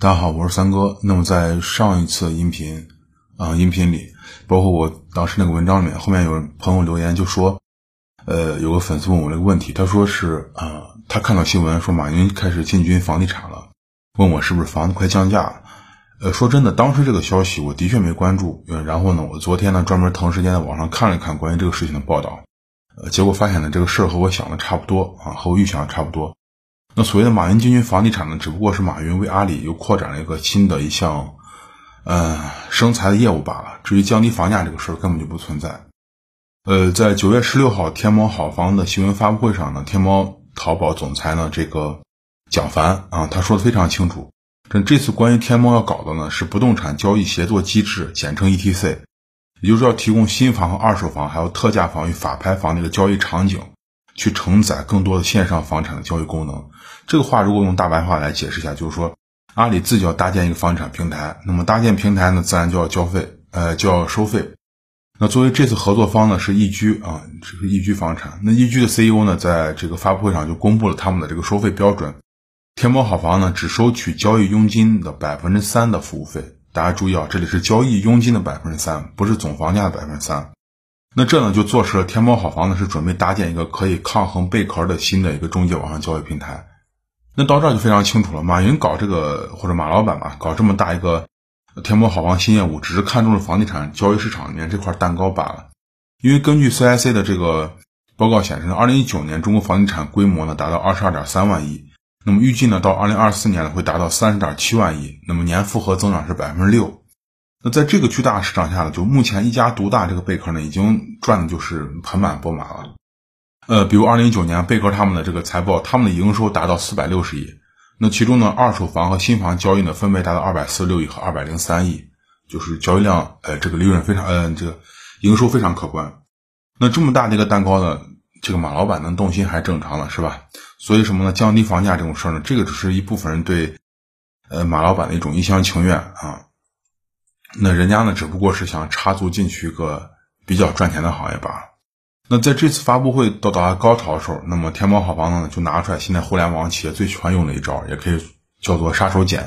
大家好，我是三哥。那么在上一次音频啊音频里，包括我当时那个文章里面，后面有朋友留言就说，呃，有个粉丝问我这个问题，他说是啊，他看到新闻说马云开始进军房地产了，问我是不是房子快降价。呃，说真的，当时这个消息我的确没关注，然后呢，我昨天呢专门腾时间在网上看了看关于这个事情的报道，呃，结果发现呢这个事儿和我想的差不多啊，和我预想的差不多。那所谓的马云进军房地产呢，只不过是马云为阿里又扩展了一个新的一项，呃，生财的业务罢了。至于降低房价这个事儿，根本就不存在。呃，在九月十六号天猫好房的新闻发布会上呢，天猫淘宝总裁呢这个蒋凡啊，他说的非常清楚。这这次关于天猫要搞的呢，是不动产交易协作机制，简称 ETC，也就是要提供新房和二手房，还有特价房与法拍房的一个交易场景。去承载更多的线上房产的交易功能，这个话如果用大白话来解释一下，就是说阿里自己要搭建一个房产平台，那么搭建平台呢，自然就要交费，呃，就要收费。那作为这次合作方呢，是易居啊，这是易居房产。那易居的 CEO 呢，在这个发布会上就公布了他们的这个收费标准，天猫好房呢，只收取交易佣金的百分之三的服务费。大家注意啊，这里是交易佣金的百分之三，不是总房价的百分之三。那这呢就坐实了天猫好房呢是准备搭建一个可以抗衡贝壳的新的一个中介网上交易平台。那到这儿就非常清楚了，马云搞这个或者马老板吧，搞这么大一个天猫好房新业务，只是看中了房地产交易市场里面这块蛋糕罢了。因为根据 CIC 的这个报告显示，二零一九年中国房地产规模呢达到二十二点三万亿，那么预计呢到二零二四年呢会达到三十点七万亿，那么年复合增长是百分之六。那在这个巨大市场下呢，就目前一家独大这个贝壳呢，已经赚的就是盆满钵满了。呃，比如二零一九年贝壳他们的这个财报，他们的营收达到四百六十亿，那其中呢，二手房和新房交易呢，分别达到二百四十六亿和二百零三亿，就是交易量，呃，这个利润非常，呃，这个营收非常可观。那这么大的一个蛋糕呢，这个马老板能动心还正常了，是吧？所以什么呢？降低房价这种事儿呢，这个只是一部分人对，呃，马老板的一种一厢情愿啊。那人家呢，只不过是想插足进去一个比较赚钱的行业罢了。那在这次发布会到达高潮的时候，那么天猫好房呢就拿出来现在互联网企业最喜欢用的一招，也可以叫做杀手锏，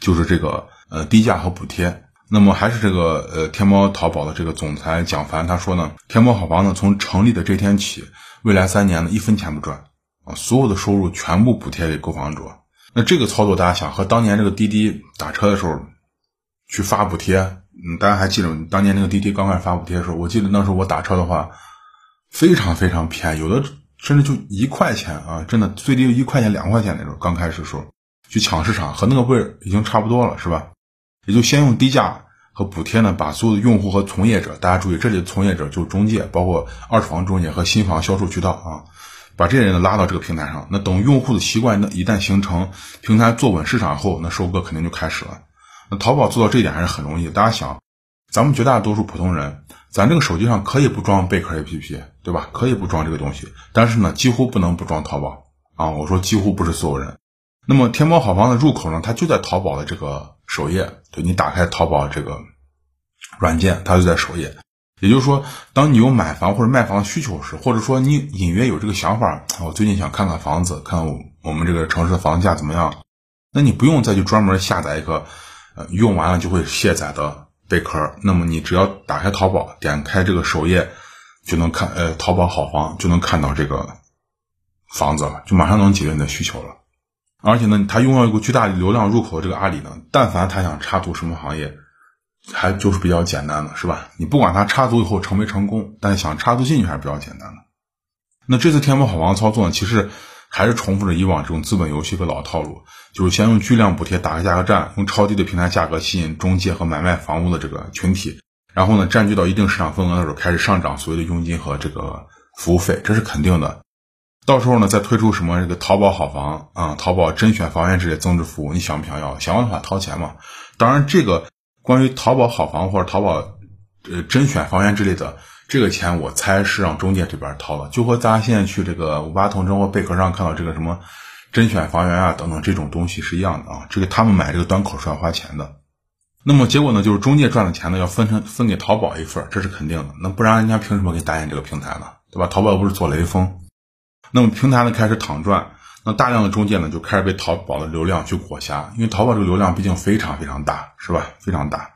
就是这个呃低价和补贴。那么还是这个呃天猫淘宝的这个总裁蒋凡他说呢，天猫好房呢从成立的这天起，未来三年呢一分钱不赚啊，所有的收入全部补贴给购房者。那这个操作大家想和当年这个滴滴打车的时候。去发补贴，嗯，大家还记得当年那个滴滴刚开始发补贴的时候，我记得那时候我打车的话，非常非常便宜，有的甚至就一块钱啊，真的最低一块钱两块钱那种。刚开始时候去抢市场，和那个味儿已经差不多了，是吧？也就先用低价和补贴呢，把所有的用户和从业者，大家注意，这里的从业者就是中介，包括二手房中介和新房销售渠道啊，把这些人呢拉到这个平台上。那等用户的习惯那一旦形成，平台坐稳市场后，那收割肯定就开始了。那淘宝做到这一点还是很容易。大家想，咱们绝大多数普通人，咱这个手机上可以不装贝壳 APP，对吧？可以不装这个东西，但是呢，几乎不能不装淘宝啊！我说几乎不是所有人。那么天猫好房的入口呢，它就在淘宝的这个首页，对你打开淘宝这个软件，它就在首页。也就是说，当你有买房或者卖房的需求时，或者说你隐约有这个想法，我最近想看看房子，看我们这个城市的房价怎么样，那你不用再去专门下载一个。呃，用完了就会卸载的贝壳，那么你只要打开淘宝，点开这个首页，就能看，呃，淘宝好房就能看到这个房子了，就马上能解决你的需求了。而且呢，它拥有一个巨大流量入口，这个阿里呢，但凡他想插足什么行业，还就是比较简单的，是吧？你不管他插足以后成没成功，但是想插足进去还是比较简单的。那这次天猫好房操作呢，其实。还是重复着以往这种资本游戏的老套路，就是先用巨量补贴打个价格战，用超低的平台价格吸引中介和买卖房屋的这个群体，然后呢占据到一定市场份额的时候开始上涨所谓的佣金和这个服务费，这是肯定的。到时候呢再推出什么这个淘宝好房啊、淘宝甄选房源之类增值服务，你想不想要？想要的话掏钱嘛。当然，这个关于淘宝好房或者淘宝呃甄选房源之类的。这个钱我猜是让中介这边掏的，就和咱现在去这个五八同城或贝壳上看到这个什么甄选房源啊等等这种东西是一样的啊。这个他们买这个端口是要花钱的。那么结果呢，就是中介赚的钱呢要分成分给淘宝一份，这是肯定的。那不然人家凭什么给搭建这个平台呢？对吧？淘宝又不是做雷锋？那么平台呢开始躺赚，那大量的中介呢就开始被淘宝的流量去裹挟，因为淘宝这个流量毕竟非常非常大，是吧？非常大。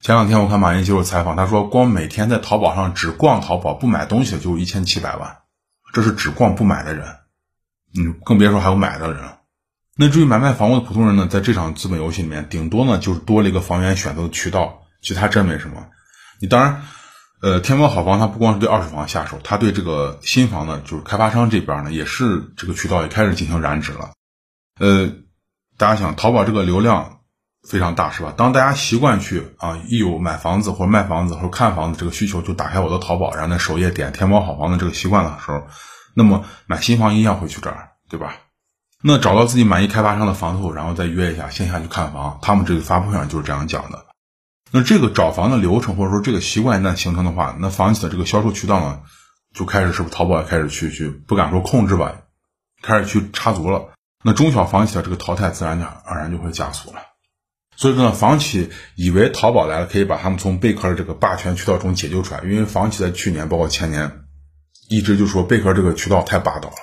前两天我看马云接受采访，他说光每天在淘宝上只逛淘宝不买东西的就有一千七百万，这是只逛不买的人，嗯，更别说还有买的人。那至于买卖房屋的普通人呢，在这场资本游戏里面，顶多呢就是多了一个房源选择的渠道，其他真没什么。你当然。呃，天猫好房它不光是对二手房下手，它对这个新房呢，就是开发商这边呢，也是这个渠道也开始进行染指了。呃，大家想，淘宝这个流量非常大，是吧？当大家习惯去啊，一有买房子或者卖房子或者看房子这个需求，就打开我的淘宝，然后在首页点天猫好房的这个习惯的时候，那么买新房一样会去这儿，对吧？那找到自己满意开发商的房子后，然后再约一下线下去看房，他们这个发布会上就是这样讲的。那这个找房的流程或者说这个习惯一旦形成的话，那房企的这个销售渠道呢，就开始是不是淘宝也开始去去不敢说控制吧，开始去插足了。那中小房企的这个淘汰自然而然就会加速了。所以说呢，房企以为淘宝来了可以把他们从贝壳的这个霸权渠道中解救出来，因为房企在去年包括前年一直就说贝壳这个渠道太霸道了，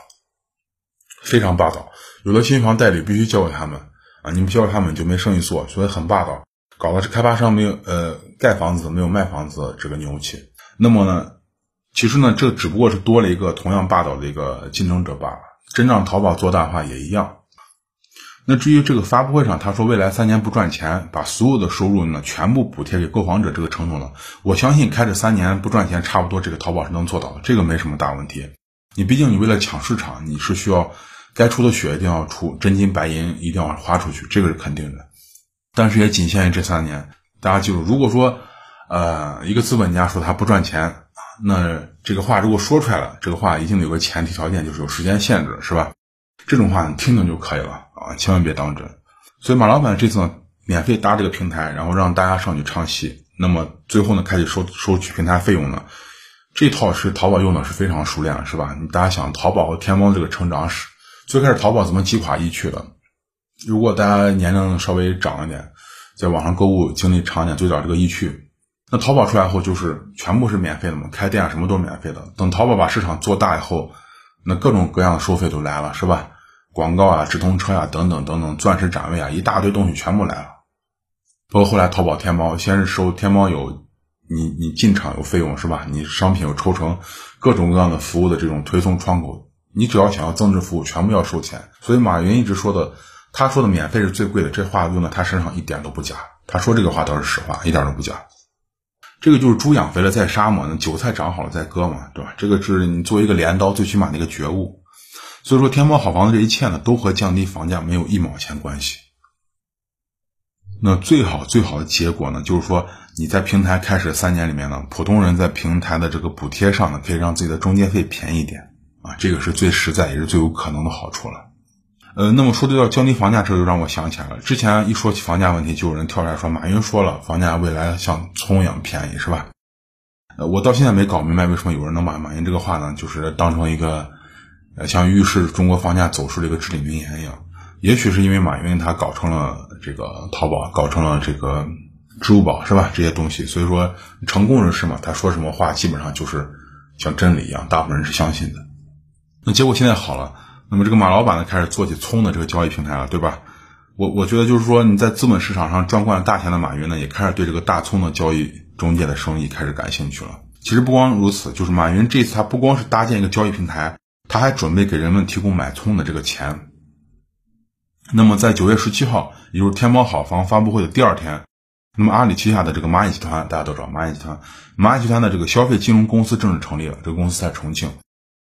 非常霸道，有的新房代理必须交给他们啊，你不交给他们就没生意做，所以很霸道。搞的是开发商没有呃盖房子没有卖房子这个牛气，那么呢，其实呢这只不过是多了一个同样霸道的一个竞争者罢了。真让淘宝做大话也一样。那至于这个发布会上他说未来三年不赚钱，把所有的收入呢全部补贴给购房者这个承诺呢，我相信开这三年不赚钱差不多这个淘宝是能做到的，这个没什么大问题。你毕竟你为了抢市场，你是需要该出的血一定要出，真金白银一定要花出去，这个是肯定的。但是也仅限于这三年，大家记住，如果说，呃，一个资本家说他不赚钱，那这个话如果说出来了，这个话一定有个前提条件，就是有时间限制，是吧？这种话你听听就可以了啊，千万别当真。所以马老板这次呢，免费搭这个平台，然后让大家上去唱戏，那么最后呢，开始收收取平台费用呢，这套是淘宝用的是非常熟练，是吧？你大家想，淘宝和天猫这个成长史，最开始淘宝怎么击垮易趣的？如果大家年龄稍微长一点，在网上购物经历长一点，最早这个易趣，那淘宝出来后就是全部是免费的嘛，开店什么都免费的。等淘宝把市场做大以后，那各种各样的收费都来了，是吧？广告啊、直通车呀等等等等，钻石展位啊，一大堆东西全部来了。包括后来淘宝天猫，先是收天猫有你你进场有费用是吧？你商品有抽成，各种各样的服务的这种推送窗口，你只要想要增值服务，全部要收钱。所以马云一直说的。他说的免费是最贵的，这话用在他身上一点都不假。他说这个话倒是实话，一点都不假。这个就是猪养肥了再杀嘛，那韭菜长好了再割嘛，对吧？这个是你作为一个镰刀，最起码的一个觉悟。所以说，天猫好房子这一切呢，都和降低房价没有一毛钱关系。那最好最好的结果呢，就是说你在平台开始三年里面呢，普通人在平台的这个补贴上呢，可以让自己的中介费便宜一点啊，这个是最实在也是最有可能的好处了。呃，那么说到降低房价，这就让我想起来了。之前一说起房价问题，就有人跳出来说，马云说了，房价未来像葱一样便宜，是吧？呃，我到现在没搞明白，为什么有人能把马云这个话呢，就是当成一个，呃，像预示中国房价走势的一个至理名言一样。也许是因为马云他搞成了这个淘宝，搞成了这个支付宝，是吧？这些东西，所以说成功人士嘛，他说什么话基本上就是像真理一样，大部分人是相信的。那结果现在好了。那么这个马老板呢，开始做起葱的这个交易平台了，对吧？我我觉得就是说，你在资本市场上赚惯了大钱的马云呢，也开始对这个大葱的交易中介的生意开始感兴趣了。其实不光如此，就是马云这次他不光是搭建一个交易平台，他还准备给人们提供买葱的这个钱。那么在九月十七号，也就是天猫好房发布会的第二天，那么阿里旗下的这个蚂蚁集团，大家都知道蚂蚁集团，蚂蚁集团的这个消费金融公司正式成立了，这个公司在重庆。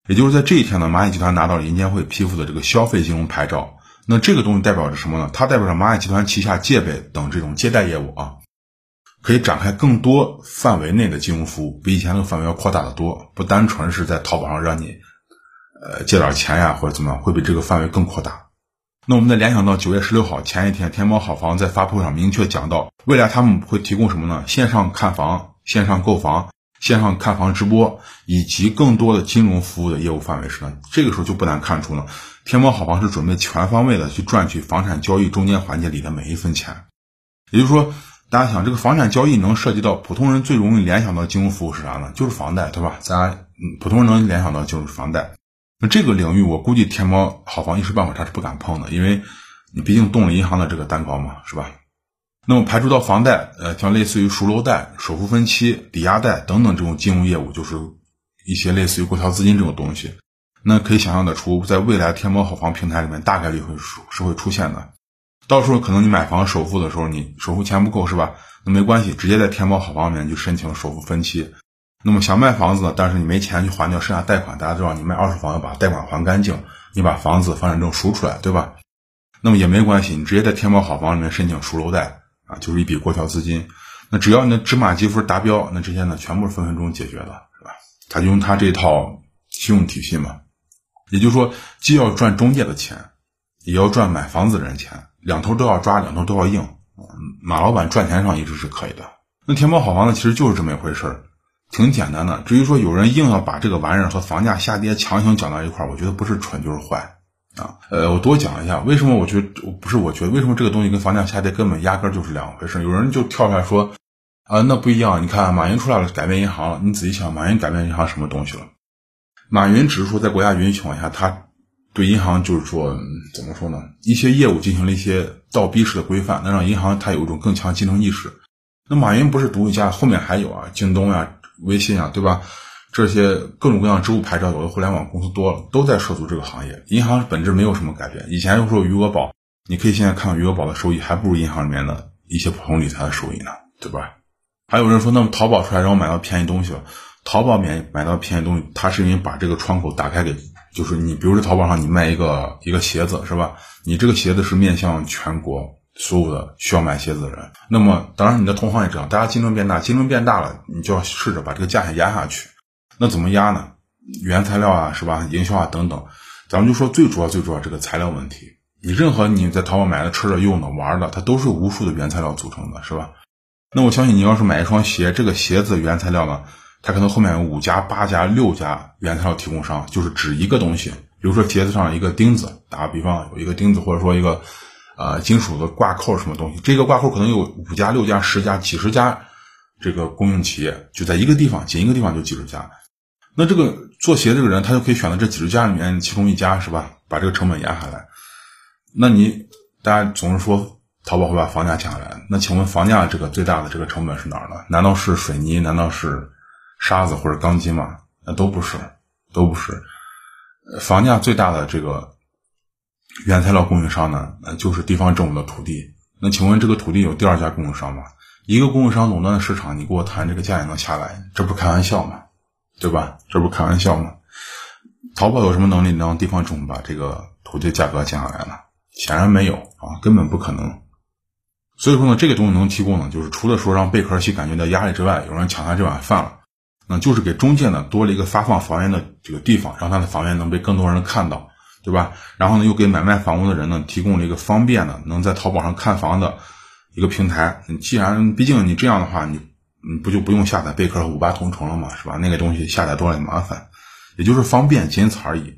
也就是在这一天呢，蚂蚁集团拿到了银监会批复的这个消费金融牌照。那这个东西代表着什么呢？它代表着蚂蚁集团旗下借呗等这种借贷业务啊，可以展开更多范围内的金融服务，比以前那个范围要扩大的多。不单纯是在淘宝上让你，呃，借点钱呀或者怎么样，会比这个范围更扩大。那我们再联想到九月十六号前一天，天猫好房在发布会上明确讲到，未来他们会提供什么呢？线上看房，线上购房。线上看房直播以及更多的金融服务的业务范围时呢，这个时候就不难看出呢，天猫好房是准备全方位的去赚取房产交易中间环节里的每一分钱。也就是说，大家想这个房产交易能涉及到普通人最容易联想到金融服务是啥呢？就是房贷，对吧？咱，普通人能联想到就是房贷。那这个领域，我估计天猫好房一时半会儿他是不敢碰的，因为你毕竟动了银行的这个蛋糕嘛，是吧？那么排除到房贷，呃，像类似于赎楼贷、首付分期、抵押贷等等这种金融业务，就是一些类似于过桥资金这种东西。那可以想象得出，在未来天猫好房平台里面，大概率会是会出现的。到时候可能你买房首付的时候，你首付钱不够是吧？那没关系，直接在天猫好房里面就申请首付分期。那么想卖房子呢，但是你没钱去还掉剩下贷款，大家知道你卖二手房要把贷款还干净，你把房子房产证赎出来，对吧？那么也没关系，你直接在天猫好房里面申请赎楼贷啊，就是一笔过桥资金。那只要你的芝麻积分达标，那这些呢全部是分分钟解决的，是吧？他就用他这套信用体系嘛，也就是说，既要赚中介的钱，也要赚买房子的人钱，两头都要抓，两头都要硬。马老板赚钱上一直是可以的。那天猫好房子其实就是这么一回事儿。挺简单的，至于说有人硬要把这个玩意儿和房价下跌强行讲到一块儿，我觉得不是蠢就是坏啊。呃，我多讲一下，为什么我觉得不是？我觉得为什么这个东西跟房价下跌根本压根儿就是两回事？有人就跳出来说啊，那不一样。你看马云出来了，改变银行了。你仔细想，马云改变银行什么东西了？马云只是说在国家允许情况下，他对银行就是说怎么说呢？一些业务进行了一些倒逼式的规范，能让银行它有一种更强竞争意识。那马云不是独一家，后面还有啊，京东呀。微信啊，对吧？这些各种各样支付牌照有的互联网公司多了，都在涉足这个行业。银行本质没有什么改变。以前又说余额宝，你可以现在看到余额宝的收益还不如银行里面的一些普通理财的收益呢，对吧？还有人说，那么淘宝出来让我买到便宜东西了。淘宝免买到便宜东西，它是因为把这个窗口打开给，就是你，比如说淘宝上你卖一个一个鞋子，是吧？你这个鞋子是面向全国。所有的需要买鞋子的人，那么当然你的同行也这样，大家竞争变大，竞争变大了，你就要试着把这个价钱压下去。那怎么压呢？原材料啊，是吧？营销啊等等，咱们就说最主要、最主要这个材料问题。你任何你在淘宝买的、吃的、用的、玩的，它都是无数的原材料组成的，是吧？那我相信你要是买一双鞋，这个鞋子原材料呢，它可能后面有五家、八家、六家原材料提供商，就是指一个东西，比如说鞋子上一个钉子，打个比方，有一个钉子，或者说一个。啊，金属的挂扣什么东西？这个挂扣可能有五家、六家、十家、几十家，这个供应企业就在一个地方，仅一个地方就几十家。那这个做鞋这个人，他就可以选择这几十家里面其中一家，是吧？把这个成本压下来。那你大家总是说淘宝会把房价降下来，那请问房价这个最大的这个成本是哪儿呢？难道是水泥？难道是沙子或者钢筋吗？那都不是，都不是。房价最大的这个。原材料供应商呢，那就是地方政府的土地。那请问这个土地有第二家供应商吗？一个供应商垄断的市场，你给我谈这个价也能下来？这不开玩笑吗？对吧？这不开玩笑吗？淘宝有什么能力能让地方政府把这个土地价格降下来呢？显然没有啊，根本不可能。所以说呢，这个东西能提供呢，就是除了说让贝壳系感觉到压力之外，有人抢他这碗饭了，那就是给中介呢多了一个发放房源的这个地方，让他的房源能被更多人看到。对吧？然后呢，又给买卖房屋的人呢提供了一个方便的，能在淘宝上看房的一个平台。你既然毕竟你这样的话，你你不就不用下载贝壳和五八同城了嘛，是吧？那个东西下载多了也麻烦，也就是方便，仅此而已。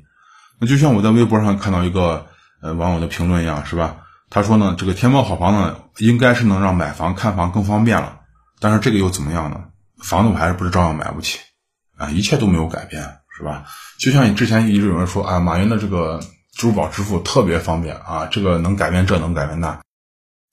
那就像我在微博上看到一个呃网友的评论一样，是吧？他说呢，这个天猫好房呢，应该是能让买房看房更方便了，但是这个又怎么样呢？房子我还是不是照样买不起啊？一切都没有改变。是吧？就像你之前一直有人说啊，马云的这个支付宝支付特别方便啊，这个能改变这能改变那。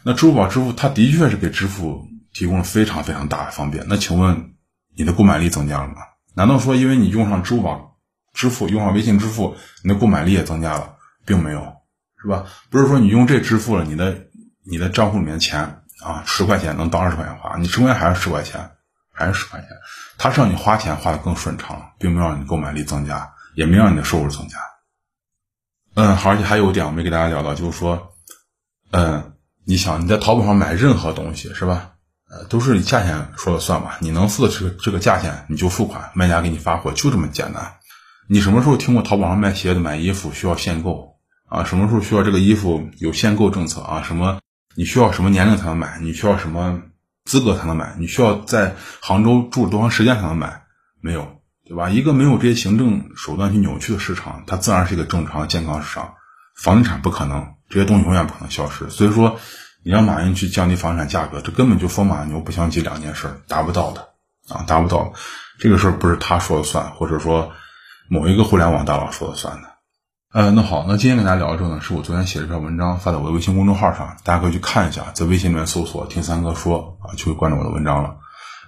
那支付宝支付它的确是给支付提供了非常非常大的方便。那请问你的购买力增加了吗？难道说因为你用上支付宝支付，用上微信支付，你的购买力也增加了？并没有，是吧？不是说你用这支付了，你的你的账户里面的钱啊，十块钱能当二十块钱花，你十块钱还是十块钱，还是十块钱。它是让你花钱花的更顺畅，并没有让你购买力增加，也没让你的收入增加。嗯，好，而且还有一点我没给大家聊到，就是说，嗯，你想你在淘宝上买任何东西是吧？呃，都是以价钱说了算嘛，你能付的这个这个价钱你就付款，卖家给你发货就这么简单。你什么时候听过淘宝上卖鞋子、买衣服需要限购啊？什么时候需要这个衣服有限购政策啊？什么你需要什么年龄才能买？你需要什么？资格才能买，你需要在杭州住多长时间才能买？没有，对吧？一个没有这些行政手段去扭曲的市场，它自然是一个正常的健康市场。房地产不可能，这些东西永远不可能消失。所以说，你让马云去降低房产价格，这根本就风马牛不相及两件事，达不到的啊，达不到。这个事儿不是他说了算，或者说某一个互联网大佬说了算的。呃，那好，那今天跟大家聊的这呢，是我昨天写了一篇文章发在我的微信公众号上，大家可以去看一下，在微信里面搜索“听三哥说”啊，就会关注我的文章了，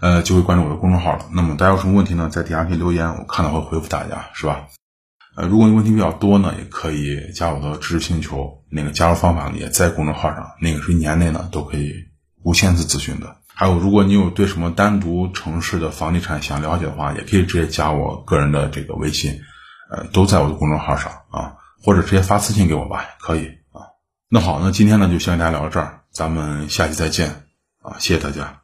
呃，就会关注我的公众号了。那么大家有什么问题呢，在底下可以留言，我看到会回复大家，是吧？呃，如果你问题比较多呢，也可以加我的知识星球，那个加入方法呢也在公众号上，那个是一年内呢都可以无限次咨询的。还有，如果你有对什么单独城市的房地产想了解的话，也可以直接加我个人的这个微信，呃，都在我的公众号上啊，或者直接发私信给我吧，可以啊。那好，那今天呢就先跟大家聊到这儿，咱们下期再见啊，谢谢大家。